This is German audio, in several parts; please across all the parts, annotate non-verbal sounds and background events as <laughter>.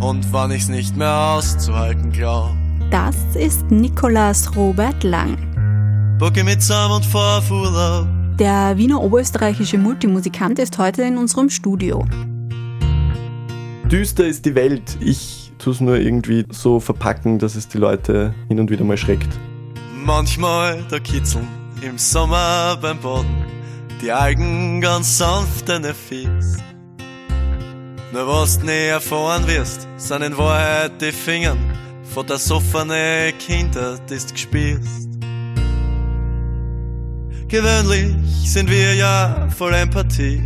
Und wann ich's nicht mehr auszuhalten glaub. Das ist Nikolaus Robert Lang. Bocke mit zusammen und. Der Wiener oberösterreichische Multimusikant ist heute in unserem Studio. Düster ist die Welt. Ich tue es nur irgendwie so verpacken, dass es die Leute hin und wieder mal schreckt. Manchmal da kitzeln im Sommer beim Boden die Algen ganz sanft deine Fies. Nur was du nie erfahren wirst, sind in Wahrheit die Fingern von der soffene Kinder, die du gespielst. Gewöhnlich sind wir ja voll Empathie,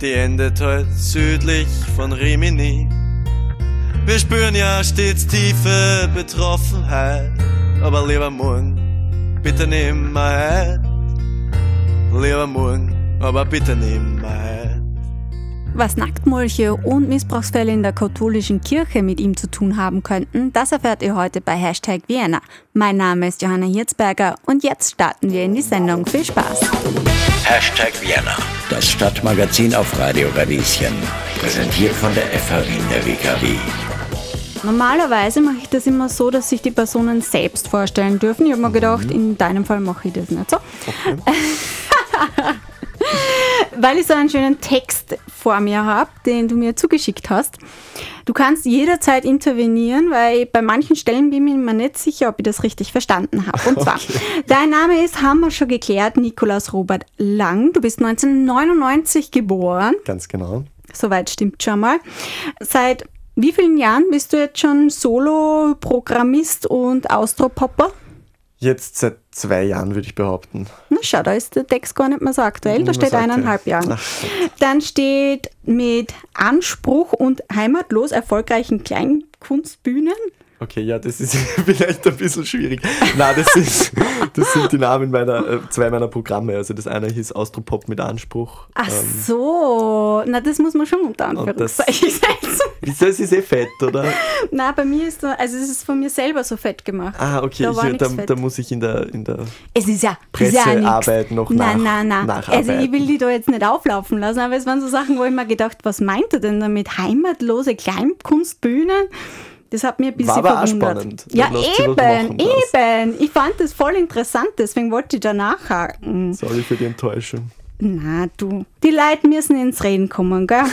die endet halt südlich von Rimini. Wir spüren ja stets tiefe Betroffenheit, aber lieber morgen, bitte nimm mal lieber morgen, aber bitte nimm mal. Was Nacktmolche und Missbrauchsfälle in der katholischen Kirche mit ihm zu tun haben könnten, das erfährt ihr heute bei Hashtag Vienna. Mein Name ist Johanna Hirzberger und jetzt starten wir in die Sendung. Viel Spaß! Hashtag Vienna, das Stadtmagazin auf Radio Radieschen. Präsentiert von der FH Wien der WKW. Normalerweise mache ich das immer so, dass sich die Personen selbst vorstellen dürfen. Ich habe mir gedacht, in deinem Fall mache ich das nicht so. Okay. <laughs> Weil ich so einen schönen Text vor mir habe, den du mir zugeschickt hast. Du kannst jederzeit intervenieren, weil bei manchen Stellen bin ich mir nicht sicher, ob ich das richtig verstanden habe. Und zwar, okay. dein Name ist, haben wir schon geklärt, Nikolaus Robert Lang. Du bist 1999 geboren. Ganz genau. Soweit stimmt schon mal. Seit wie vielen Jahren bist du jetzt schon Solo-Programmist und Austropopper? Jetzt seit zwei Jahren, würde ich behaupten. Na schau, da ist der Text gar nicht mehr so aktuell. Da steht eineinhalb Jahre. Dann steht mit Anspruch und heimatlos erfolgreichen Kleinkunstbühnen. Okay, ja, das ist <laughs> vielleicht ein bisschen schwierig. Nein, das, ist, das sind die Namen meiner, äh, zwei meiner Programme. Also das eine hieß Austropop mit Anspruch. Ach ähm, so, na das muss man schon unter Anführungszeichen <laughs> setzen. Wieso ist es eh fett, oder? Na, bei mir ist, also es ist von mir selber so fett gemacht. Ah, okay, da, ich, da, da, muss ich in der, in der es ist ja, Pressearbeit ja noch nein, nach, nein, nein. Also ich will die da jetzt nicht auflaufen lassen, aber es waren so Sachen, wo ich mir gedacht, was meint er denn damit? Heimatlose Kleinkunstbühnen? Das hat mir ein bisschen War aber verwundert. Spannend, ja, eben, eben. Ich fand das voll interessant, deswegen wollte ich da nachhaken. Sorry für die Enttäuschung. Na, du. Die Leute müssen ins Reden kommen, gell? <laughs>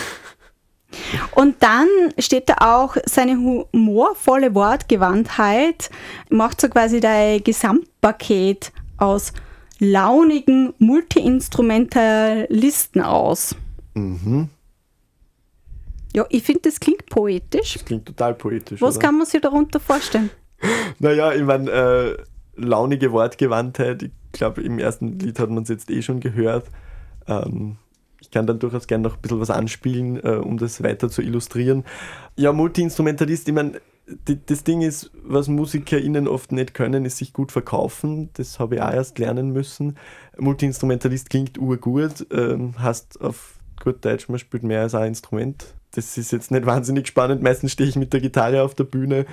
Und dann steht da auch seine humorvolle Wortgewandtheit, macht so quasi dein Gesamtpaket aus launigen Multiinstrumentalisten aus. Mhm. Ja, ich finde, das klingt poetisch. Das klingt total poetisch. Was oder? kann man sich darunter vorstellen? <laughs> naja, ich meine, äh, launige Wortgewandtheit, ich glaube, im ersten Lied hat man es jetzt eh schon gehört. Ähm, ich kann dann durchaus gerne noch ein bisschen was anspielen, äh, um das weiter zu illustrieren. Ja, Multiinstrumentalist, ich meine, das Ding ist, was MusikerInnen oft nicht können, ist sich gut verkaufen. Das habe ich auch erst lernen müssen. Multiinstrumentalist klingt urgut, ähm, hast auf gut Deutsch, man spielt mehr als ein Instrument das ist jetzt nicht wahnsinnig spannend. Meistens stehe ich mit der Gitarre auf der Bühne,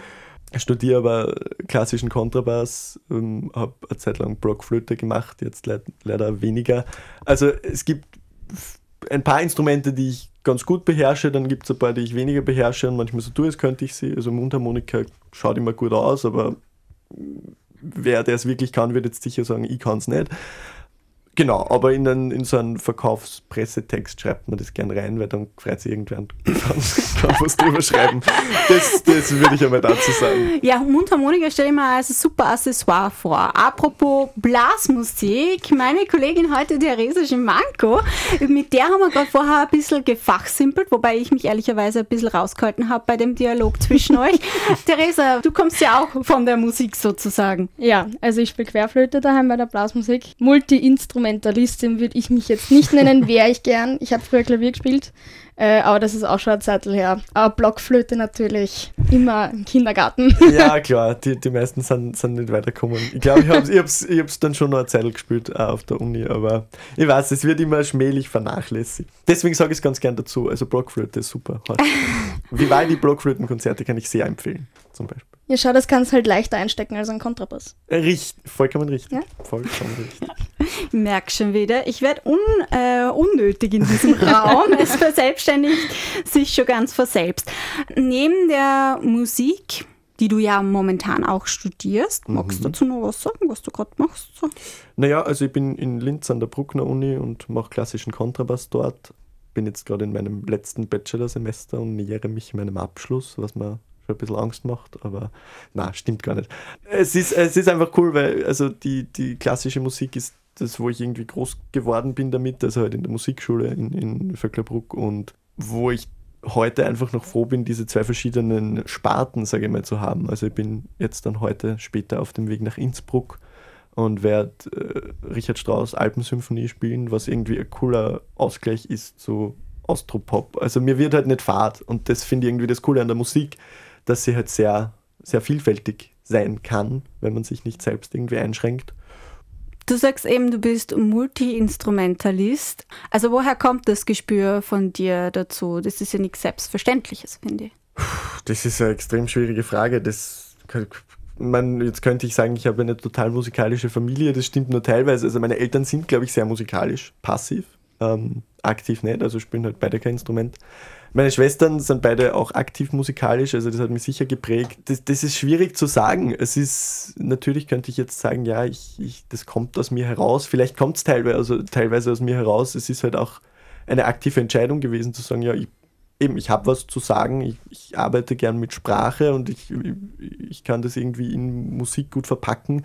studiere aber klassischen Kontrabass, ähm, habe eine Zeit lang Blockflöte gemacht, jetzt le leider weniger. Also es gibt ein paar Instrumente, die ich ganz gut beherrsche, dann gibt es ein paar, die ich weniger beherrsche und manchmal so tue, als könnte ich sie. Also Mundharmonika schaut immer gut aus, aber wer der es wirklich kann, wird jetzt sicher sagen, ich kann es nicht. Genau, aber in, einen, in so einen Verkaufspressetext schreibt man das gern rein, weil dann freut sich irgendwer und kann, <laughs> kann was drüber schreiben. Das, das würde ich einmal dazu sagen. Ja, Mundharmonika stelle ich mir als super Accessoire vor. Apropos Blasmusik, meine Kollegin heute, Theresa Schimanko, mit der haben wir gerade vorher ein bisschen gefachsimpelt, wobei ich mich ehrlicherweise ein bisschen rausgehalten habe bei dem Dialog zwischen euch. <laughs> Theresa, du kommst ja auch von der Musik sozusagen. Ja, also ich spiele Querflöte daheim bei der Blasmusik. Multi-Instrument Instrumentalistin würde ich mich jetzt nicht nennen, <laughs> wäre ich gern. Ich habe früher Klavier gespielt, äh, aber das ist auch schon eine Zeit her. Aber Blockflöte natürlich immer im Kindergarten. <laughs> Ja, <laughs> klar, die, die meisten sind, sind nicht weitergekommen. Ich glaube, ich habe es ich ich dann schon noch eine Zeit gespielt, auch auf der Uni, aber ich weiß, es wird immer schmählich vernachlässigt. Deswegen sage ich es ganz gern dazu. Also Blockflöte ist super. Vivaldi <laughs> Blockflötenkonzerte kann ich sehr empfehlen, zum Beispiel. Ja, schau, das kannst du halt leichter einstecken als ein Kontrabass. Richtig, vollkommen richtig. Ja? Vollkommen richtig. Ich merke schon wieder, ich werde un, äh, unnötig in diesem Raum. Es verselbstständigt sich schon ganz von selbst. Neben der Musik, die du ja momentan auch studierst, magst du dazu noch was sagen, was du gerade machst? So? Naja, also ich bin in Linz an der Bruckner Uni und mache klassischen Kontrabass dort. Bin jetzt gerade in meinem letzten Bachelorsemester und nähere mich meinem Abschluss, was mir schon ein bisschen Angst macht, aber na, stimmt gar nicht. Es ist, es ist einfach cool, weil also die, die klassische Musik ist das, wo ich irgendwie groß geworden bin damit, also halt in der Musikschule in, in Vöcklerbruck und wo ich heute einfach noch froh bin, diese zwei verschiedenen Sparten, sage ich mal, zu haben. Also ich bin jetzt dann heute später auf dem Weg nach Innsbruck und werde äh, Richard Strauss Alpensymphonie spielen, was irgendwie ein cooler Ausgleich ist zu Austropop. Also mir wird halt nicht fad und das finde ich irgendwie das Coole an der Musik, dass sie halt sehr, sehr vielfältig sein kann, wenn man sich nicht selbst irgendwie einschränkt. Du sagst eben, du bist Multi-Instrumentalist. Also woher kommt das Gespür von dir dazu? Das ist ja nichts Selbstverständliches, finde ich. Das ist eine extrem schwierige Frage. Das man, jetzt könnte ich sagen, ich habe eine total musikalische Familie. Das stimmt nur teilweise. Also meine Eltern sind, glaube ich, sehr musikalisch, passiv, ähm, aktiv nicht. Also spielen halt beide kein Instrument. Meine Schwestern sind beide auch aktiv musikalisch, also das hat mich sicher geprägt. Das, das ist schwierig zu sagen. Es ist, natürlich könnte ich jetzt sagen, ja, ich, ich, das kommt aus mir heraus. Vielleicht kommt es teilweise, also teilweise aus mir heraus. Es ist halt auch eine aktive Entscheidung gewesen, zu sagen, ja, ich, eben, ich habe was zu sagen, ich, ich, arbeite gern mit Sprache und ich, ich kann das irgendwie in Musik gut verpacken.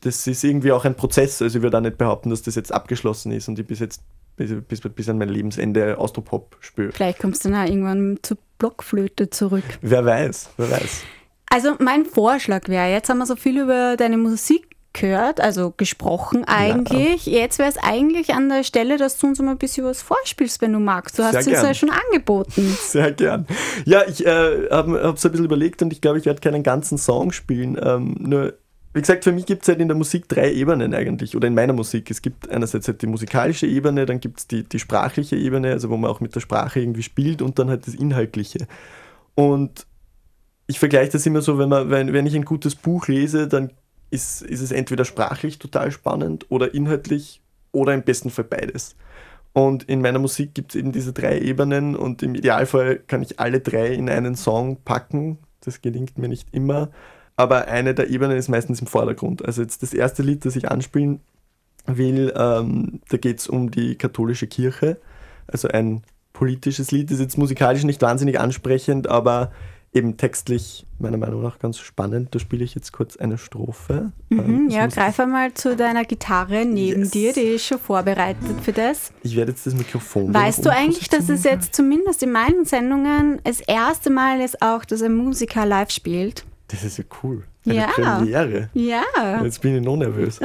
Das ist irgendwie auch ein Prozess. Also ich würde auch nicht behaupten, dass das jetzt abgeschlossen ist und ich bis jetzt bis, bis, bis an mein Lebensende Austropop spüre. Vielleicht kommst du dann auch irgendwann zur Blockflöte zurück. Wer weiß, wer weiß. Also mein Vorschlag wäre, jetzt haben wir so viel über deine Musik gehört, also gesprochen eigentlich. Ja. Jetzt wäre es eigentlich an der Stelle, dass du uns mal ein bisschen was vorspielst, wenn du magst. Du hast es ja schon angeboten. <laughs> Sehr gern. Ja, ich äh, habe so ein bisschen überlegt und ich glaube, ich werde keinen ganzen Song spielen. Ähm, nur wie gesagt, für mich gibt es halt in der Musik drei Ebenen eigentlich, oder in meiner Musik. Es gibt einerseits halt die musikalische Ebene, dann gibt es die, die sprachliche Ebene, also wo man auch mit der Sprache irgendwie spielt, und dann halt das Inhaltliche. Und ich vergleiche das immer so, wenn, man, wenn, wenn ich ein gutes Buch lese, dann ist, ist es entweder sprachlich total spannend oder inhaltlich oder im besten Fall beides. Und in meiner Musik gibt es eben diese drei Ebenen und im Idealfall kann ich alle drei in einen Song packen. Das gelingt mir nicht immer aber eine der Ebenen ist meistens im Vordergrund. Also jetzt das erste Lied, das ich anspielen will, ähm, da geht es um die katholische Kirche. Also ein politisches Lied, das ist jetzt musikalisch nicht wahnsinnig ansprechend, aber eben textlich meiner Meinung nach ganz spannend. Da spiele ich jetzt kurz eine Strophe. Mhm, ähm, ja, greif einmal zu deiner Gitarre neben yes. dir, die ist schon vorbereitet für das. Ich werde jetzt das Mikrofon. Weißt du eigentlich, dass es jetzt zumindest in meinen Sendungen das erste Mal ist auch, dass ein Musiker live spielt? Das ist ja cool. Eine ja. Premiere. Ja. Jetzt bin ich noch nervös.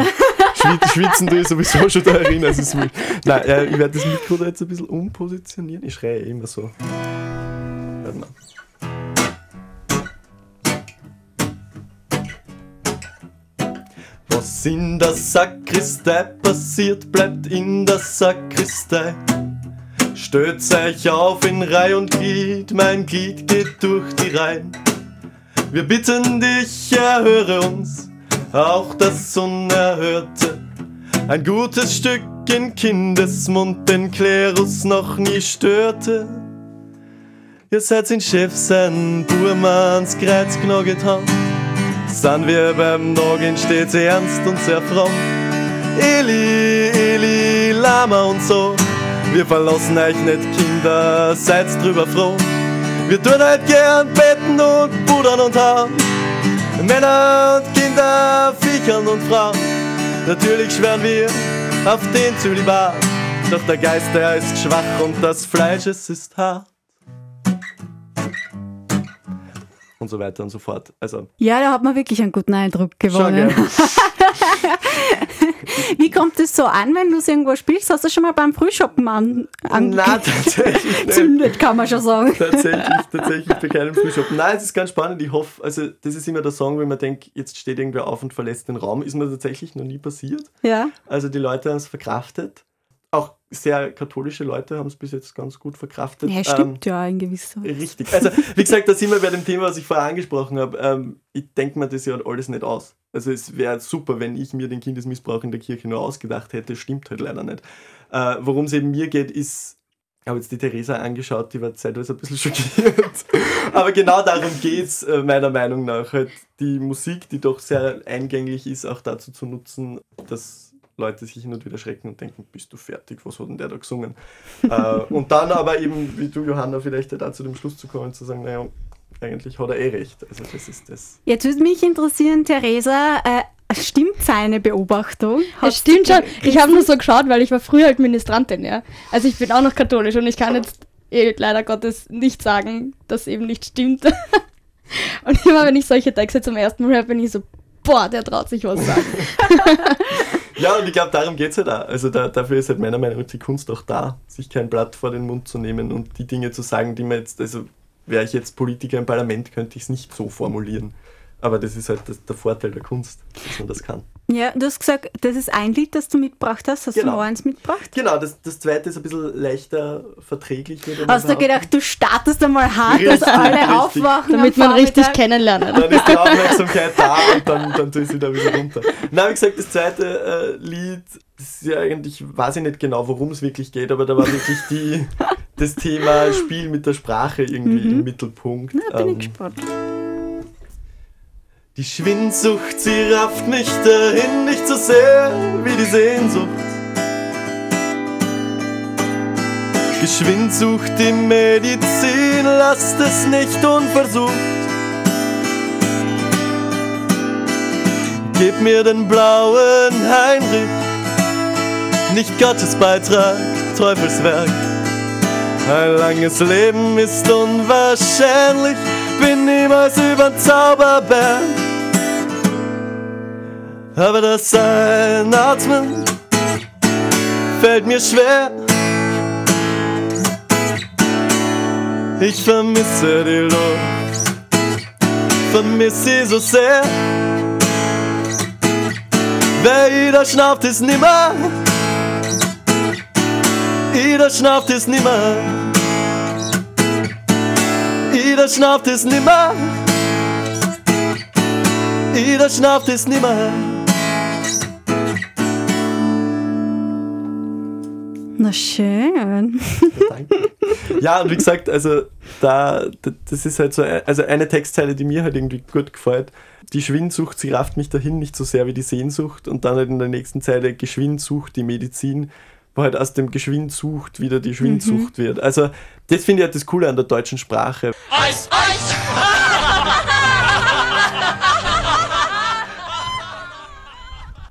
Schwitzen tue ich sowieso schon darin. Also es Nein, äh, ich werde das Mikro da jetzt ein bisschen umpositionieren. Ich schreie immer so. Hört mal. Was in der Sakristei passiert, bleibt in der Sakristei. Stößt euch auf in Reih und Glied, mein Glied geht durch die Reihen. Wir bitten dich, erhöre uns, auch das Unerhörte. Ein gutes Stück in Kindesmund den Klerus noch nie störte. Ihr seid in Chef sein Burmanns Kreuz knaget haben. Sind wir beim Nagen stets ernst und sehr fromm. Eli, Eli, Lama und so. Wir verlassen euch nicht, Kinder, seid drüber froh. Wir tun halt gern beten und pudern und hauen. Männer und Kinder, Viechern und Frauen. Natürlich schwören wir auf den Zölibat. Doch der Geist, der ist schwach und das Fleisch, es ist hart. Und so weiter und so fort. Also, ja, da hat man wirklich einen guten Eindruck gewonnen. Schon, <laughs> <laughs> Wie kommt es so an, wenn du es irgendwo spielst? Hast du schon mal beim Frühshoppen an, an Nein, tatsächlich zündet, kann man schon sagen. Tatsächlich, tatsächlich bei keinem Frühshoppen. Nein, es ist ganz spannend. Ich hoffe, also das ist immer der Song, wenn man denkt, jetzt steht irgendwer auf und verlässt den Raum. Ist mir tatsächlich noch nie passiert. Ja. Also die Leute haben es verkraftet. Auch sehr katholische Leute haben es bis jetzt ganz gut verkraftet. Ja, stimmt ähm, ja in gewisser Weise. Richtig. Also, wie gesagt, da sind wir bei dem Thema, was ich vorher angesprochen habe. Ähm, ich denke mir das ja alles nicht aus. Also es wäre super, wenn ich mir den Kindesmissbrauch in der Kirche nur ausgedacht hätte, stimmt halt leider nicht. Äh, Worum es eben mir geht, ist, ich habe jetzt die Theresa angeschaut, die war zeitweise ein bisschen schockiert. <laughs> Aber genau darum geht es äh, meiner Meinung nach. Halt die Musik, die doch sehr eingänglich ist, auch dazu zu nutzen, dass Leute sich hin und wieder schrecken und denken, bist du fertig, was hat denn der da gesungen? äh, und dann aber eben, wie du Johanna, vielleicht da zu dem Schluss zu kommen, zu sagen, naja, eigentlich hat er eh recht. Also das ist das. Jetzt würde mich interessieren, Theresa, äh, stimmt seine Beobachtung? Ja, stimmt schon. Ich habe nur so geschaut, weil ich war früher Administrantin, ja. Also ich bin auch noch katholisch und ich kann jetzt eh, leider Gottes nicht sagen, dass eben nicht stimmt. <laughs> und immer wenn ich solche Texte zum ersten Mal höre, bin ich so, boah, der traut sich was sagen. <laughs> ja, und ich glaube, darum geht es halt auch. Also da, dafür ist halt meiner Meinung nach die Kunst auch da, sich kein Blatt vor den Mund zu nehmen und die Dinge zu sagen, die man jetzt, also wäre ich jetzt Politiker im Parlament, könnte ich es nicht so formulieren. Aber das ist halt das, der Vorteil der Kunst, dass man das kann. Ja, du hast gesagt, das ist ein Lied, das du mitgebracht hast. Hast genau. du noch eins mitgebracht? Genau, das, das zweite ist ein bisschen leichter verträglich. Hast du gedacht, du startest einmal hart, dass alle richtig. aufwachen? Damit man richtig kennenlernen. Dann ist die Aufmerksamkeit da und dann, dann tue ich sie da wieder runter. Nein, wie gesagt, das zweite äh, Lied, das ist ja eigentlich, weiß ich nicht genau, worum es wirklich geht, aber da war wirklich die, das Thema Spiel mit der Sprache irgendwie mhm. im Mittelpunkt. Na, bin ähm, ich gespannt. Die Schwindsucht, sie rafft mich dahin nicht so sehr wie die Sehnsucht. Geschwind sucht die Medizin, lasst es nicht unversucht. Gib mir den blauen Heinrich, nicht Gottes Beitrag, Teufelswerk. Ein langes Leben ist unwahrscheinlich, bin niemals über Zauberberg aber das Einatmen fällt mir schwer. Ich vermisse die Luft, vermisse sie so sehr. Wer jeder schnauft, ist nimmer. Jeder schnauft, ist nimmer. Jeder schnauft, ist nimmer. Jeder schnauft, ist nimmer. Na schön. Ja, und wie gesagt, also da, das ist halt so, also eine Textzeile, die mir halt irgendwie gut gefällt. Die Schwindsucht, sie rafft mich dahin nicht so sehr wie die Sehnsucht. Und dann halt in der nächsten Zeile Geschwindsucht, die Medizin, wo halt aus dem Geschwindsucht wieder die Schwindsucht mhm. wird. Also das finde ich halt das Coole an der deutschen Sprache. Eis, Eis!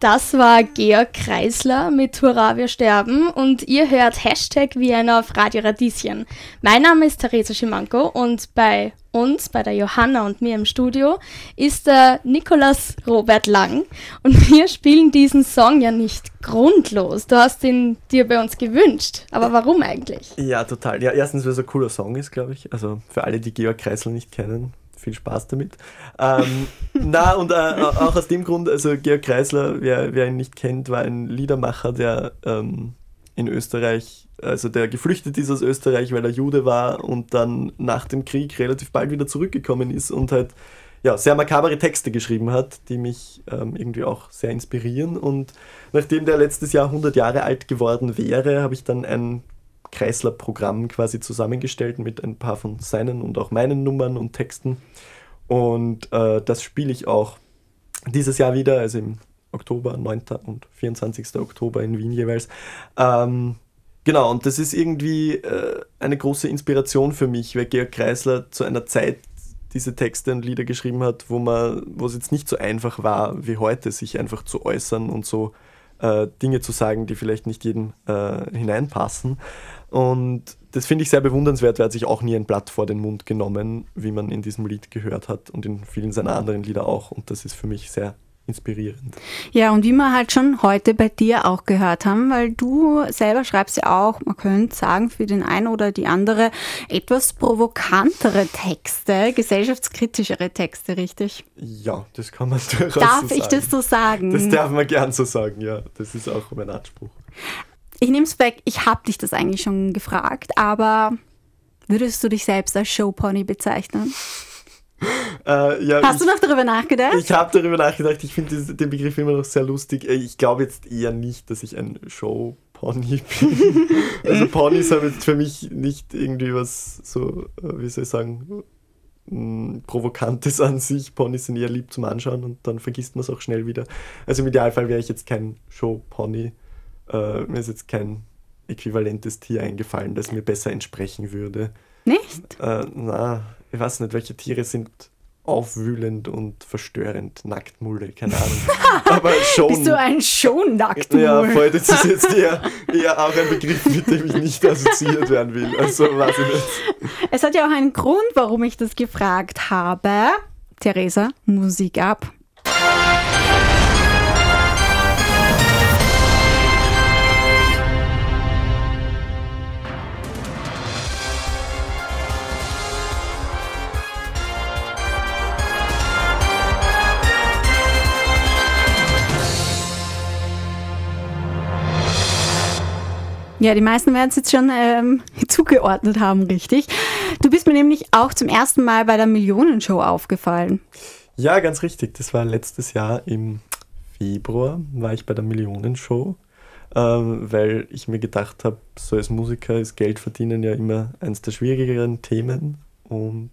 Das war Georg Kreisler mit Hurra, wir sterben und ihr hört Hashtag Vienna auf Radio Radieschen. Mein Name ist Theresa Schimanko und bei uns, bei der Johanna und mir im Studio, ist der Nikolaus Robert Lang und <laughs> wir spielen diesen Song ja nicht grundlos. Du hast ihn dir bei uns gewünscht, aber warum eigentlich? Ja, total. Ja, erstens, weil es ein cooler Song ist, glaube ich. Also für alle, die Georg Kreisler nicht kennen, viel Spaß damit. Ähm, <laughs> na, und äh, auch aus dem Grund, also Georg Kreisler, wer, wer ihn nicht kennt, war ein Liedermacher, der ähm, in Österreich, also der geflüchtet ist aus Österreich, weil er Jude war und dann nach dem Krieg relativ bald wieder zurückgekommen ist und halt ja, sehr makabere Texte geschrieben hat, die mich ähm, irgendwie auch sehr inspirieren. Und nachdem der letztes Jahr 100 Jahre alt geworden wäre, habe ich dann ein Kreisler-Programm quasi zusammengestellt mit ein paar von seinen und auch meinen Nummern und Texten. Und äh, das spiele ich auch dieses Jahr wieder, also im Oktober, 9. und 24. Oktober in Wien jeweils. Ähm, genau, und das ist irgendwie äh, eine große Inspiration für mich, weil Georg Kreisler zu einer Zeit diese Texte und Lieder geschrieben hat, wo man, wo es jetzt nicht so einfach war wie heute, sich einfach zu äußern und so äh, Dinge zu sagen, die vielleicht nicht jedem äh, hineinpassen. Und das finde ich sehr bewundernswert, weil er hat sich auch nie ein Blatt vor den Mund genommen, wie man in diesem Lied gehört hat und in vielen seiner anderen Lieder auch. Und das ist für mich sehr inspirierend. Ja, und wie wir halt schon heute bei dir auch gehört haben, weil du selber schreibst ja auch, man könnte sagen, für den einen oder die andere etwas provokantere Texte, gesellschaftskritischere Texte, richtig? Ja, das kann man <laughs> durchaus Darf so sagen. ich das so sagen? Das darf man gern so sagen, ja. Das ist auch mein Anspruch. Ich nehme es weg, ich habe dich das eigentlich schon gefragt, aber würdest du dich selbst als Showpony bezeichnen? Äh, ja, Hast ich, du noch darüber nachgedacht? Ich habe darüber nachgedacht. Ich finde den Begriff immer noch sehr lustig. Äh, Ich glaube jetzt eher nicht, dass ich ein Show-Pony <laughs> bin. also Ponys haben jetzt für mich nicht irgendwie was so, äh, wie soll ich sagen, mh, Provokantes an sich. Ponys sind eher lieb zum Anschauen und dann vergisst man es auch schnell wieder. Also im Idealfall wäre ich jetzt kein Show-Pony. Äh, mir ist jetzt kein äquivalentes Tier eingefallen, das mir besser entsprechen würde. Nicht? Äh, na, ich weiß nicht, welche Tiere sind aufwühlend und verstörend. Nacktmulle, keine Ahnung. <laughs> Aber schon. Bist du ein Schon-Nacktmull? ja, voll, das ist jetzt eher, eher auch ein Begriff, mit dem ich nicht assoziiert werden will. Also weiß ich nicht. Es hat ja auch einen Grund, warum ich das gefragt habe. Theresa, Musik ab. Ja, die meisten werden es jetzt schon ähm, <laughs> zugeordnet haben, richtig. Du bist mir nämlich auch zum ersten Mal bei der Millionenshow aufgefallen. Ja, ganz richtig. Das war letztes Jahr im Februar, war ich bei der Millionenshow, ähm, weil ich mir gedacht habe, so als Musiker ist Geld verdienen ja immer eines der schwierigeren Themen. Und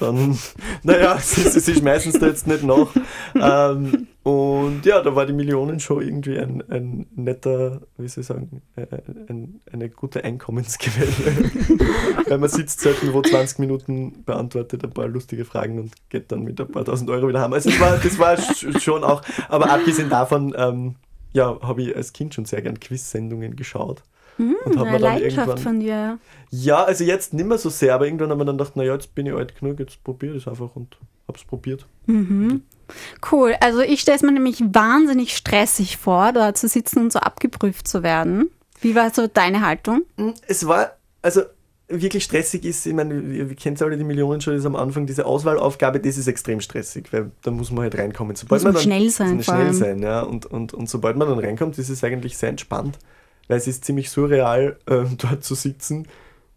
dann, naja, <laughs> sie, sie, schmeißen es da jetzt nicht nach. Ähm, und ja, da war die Millionenshow irgendwie ein, ein netter, wie soll ich sagen, äh, ein, eine gute Einkommensquelle. <laughs> Weil man sitzt selten wo 20 Minuten, beantwortet ein paar lustige Fragen und geht dann mit ein paar tausend Euro wieder heim. Also das war, das war sch- schon auch, aber abgesehen davon, ähm, ja, habe ich als Kind schon sehr gern Quiz-Sendungen geschaut. Und hab Eine Leidenschaft von dir. Ja, also jetzt nicht mehr so sehr, aber irgendwann haben wir dann gedacht, naja, jetzt bin ich alt genug, jetzt probiere ich es einfach und hab's probiert. Cool. Also ich stelle es mir nämlich wahnsinnig stressig vor, da zu sitzen und so abgeprüft zu werden. Wie war so deine Haltung? Es war, also wirklich stressig ist, ich meine, ihr, kennt alle die Millionenshow, das ist am Anfang diese Auswahlaufgabe, das ist extrem stressig, weil da muss man halt reinkommen. Sobald Muss man dann, schnell sein, muss man schnell sein, ja. Und, und, und sobald man dann reinkommt, ist es eigentlich sehr entspannt, weil es ist ziemlich surreal, ähm, <laughs> dort zu sitzen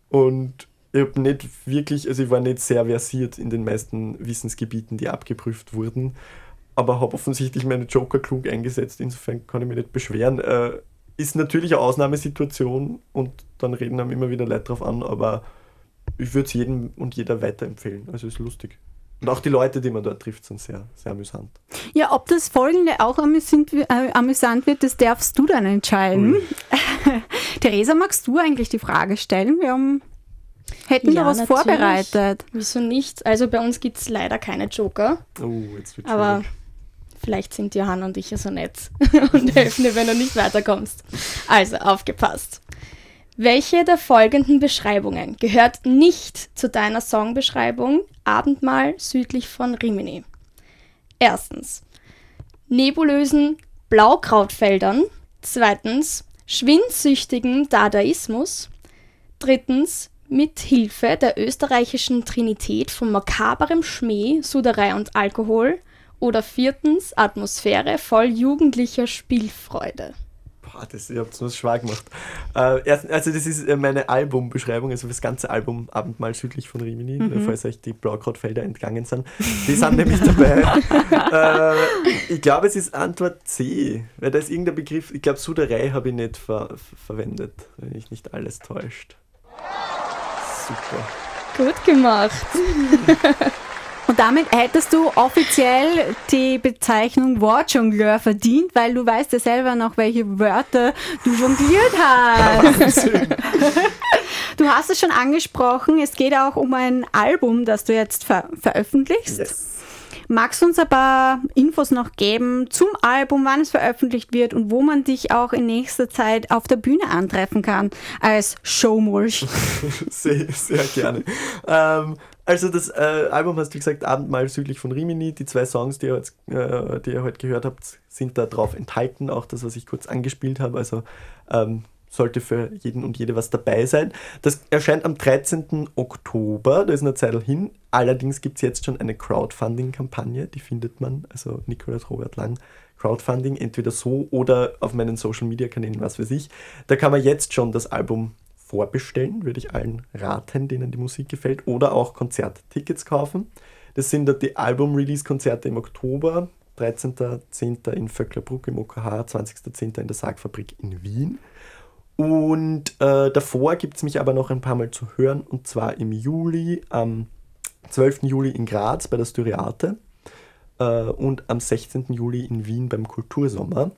und ich habe nicht wirklich, also ich war nicht sehr versiert in den meisten Wissensgebieten, die abgeprüft wurden, aber habe offensichtlich meine Joker klug eingesetzt, insofern kann ich mich nicht beschweren. Äh, ist natürlich eine Ausnahmesituation und dann reden einem immer wieder Leute drauf an, aber ich würde es jedem und jeder weiterempfehlen. Also ist lustig. Und auch die Leute, die man dort trifft, sind sehr, sehr amüsant. Ja, ob das folgende auch amüsant, äh, amüsant wird, das darfst du dann entscheiden. <laughs> Theresa, magst du eigentlich die Frage stellen? Wir haben, hätten Ja, da was natürlich. vorbereitet. Wieso nicht? Also bei uns gibt es leider keine Joker, Oh, jetzt wird aber schwierig. vielleicht sind Johanna und ich ja so nett <laughs> und helfen dir, wenn du nicht weiterkommst. Also, aufgepasst. Welche der folgenden Beschreibungen gehört nicht zu deiner Songbeschreibung Abendmahl südlich von Rimini? Erstens, nebulösen Blaukrautfeldern. Zweitens, schwindsüchtigen Dadaismus. Drittens, mit Hilfe der österreichischen Trinität von makaberem Schmäh, Suderei und Alkohol. Oder viertens, Atmosphäre voll jugendlicher Spielfreude. Boah, das, ihr habt es schwer gemacht. Äh, also das ist äh, meine Albumbeschreibung, also das ganze Album Abendmahl südlich von Rimini, Mhm. falls euch die Blaukrautfelder entgangen sind. Die sind nämlich dabei. <laughs> äh, ich glaube, es ist Antwort C, weil da ist irgendein Begriff, ich glaube, Suderei habe ich nicht ver ver verwendet, wenn mich nicht alles täuscht. Super. Gut gemacht. <laughs> Und damit hättest du offiziell die Bezeichnung Wortjongleur verdient, weil du weißt ja selber noch, welche Wörter du jongliert hast. <laughs> Du hast es schon angesprochen, es geht auch um ein Album, das du jetzt ver veröffentlichst. Yes. Magst du uns ein paar Infos noch geben zum Album, wann es veröffentlicht wird und wo man dich auch in nächster Zeit auf der Bühne antreffen kann als Showmulch? <laughs> sehr, sehr gerne. Ähm, also das äh, Album heißt wie gesagt Abendmahl südlich von Rimini. Die zwei Songs, die ihr, jetzt, äh, die ihr heute gehört habt, sind da drauf enthalten. Auch das, was ich kurz angespielt habe. Also ähm, sollte für jeden und jede was dabei sein. Das erscheint am 13. Oktober, da ist eine Zeit hin. Allerdings gibt es jetzt schon eine Crowdfunding-Kampagne, die findet man, also Nikolaus Robert Lang, Crowdfunding, entweder so oder auf meinen Social-Media-Kanälen, was weiß ich. Da kann man jetzt schon das Album vorbestellen, würde ich allen raten, denen die Musik gefällt, oder auch Konzerttickets kaufen. Das sind die Album-Release-Konzerte im Oktober. 13.10. in Vöcklerbruck im OKH, 20.10. in der Sargfabrik in Wien. Und äh, davor gibt es mich aber noch ein paar Mal zu hören, und zwar im Juli, am 12. Juli in Graz bei der Styriate äh, und am 16. Juli in Wien beim Kultursommer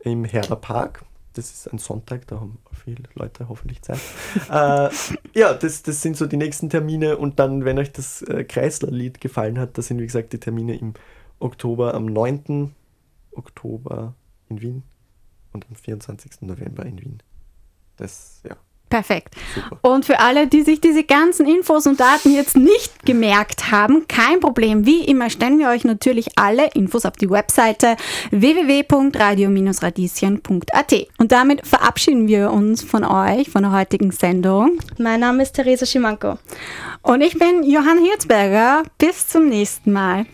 im Herder Park. Das ist ein Sonntag, da haben viele Leute hoffentlich Zeit. <laughs> äh, ja, das, das sind so die nächsten Termine und dann, wenn euch das äh, Kreisler-Lied gefallen hat, das sind wie gesagt die Termine im Oktober, am 9. Oktober in Wien und am 24. November in Wien. Das, ja. Perfekt. Super. Und für alle, die sich diese ganzen Infos und Daten jetzt nicht gemerkt haben, kein Problem. Wie immer stellen wir euch natürlich alle Infos auf die Webseite www.radio-radieschen.at. Und damit verabschieden wir uns von euch, von der heutigen Sendung. Mein Name ist Theresa Schimanko. Und ich bin Johann Hirzberger. Bis zum nächsten Mal.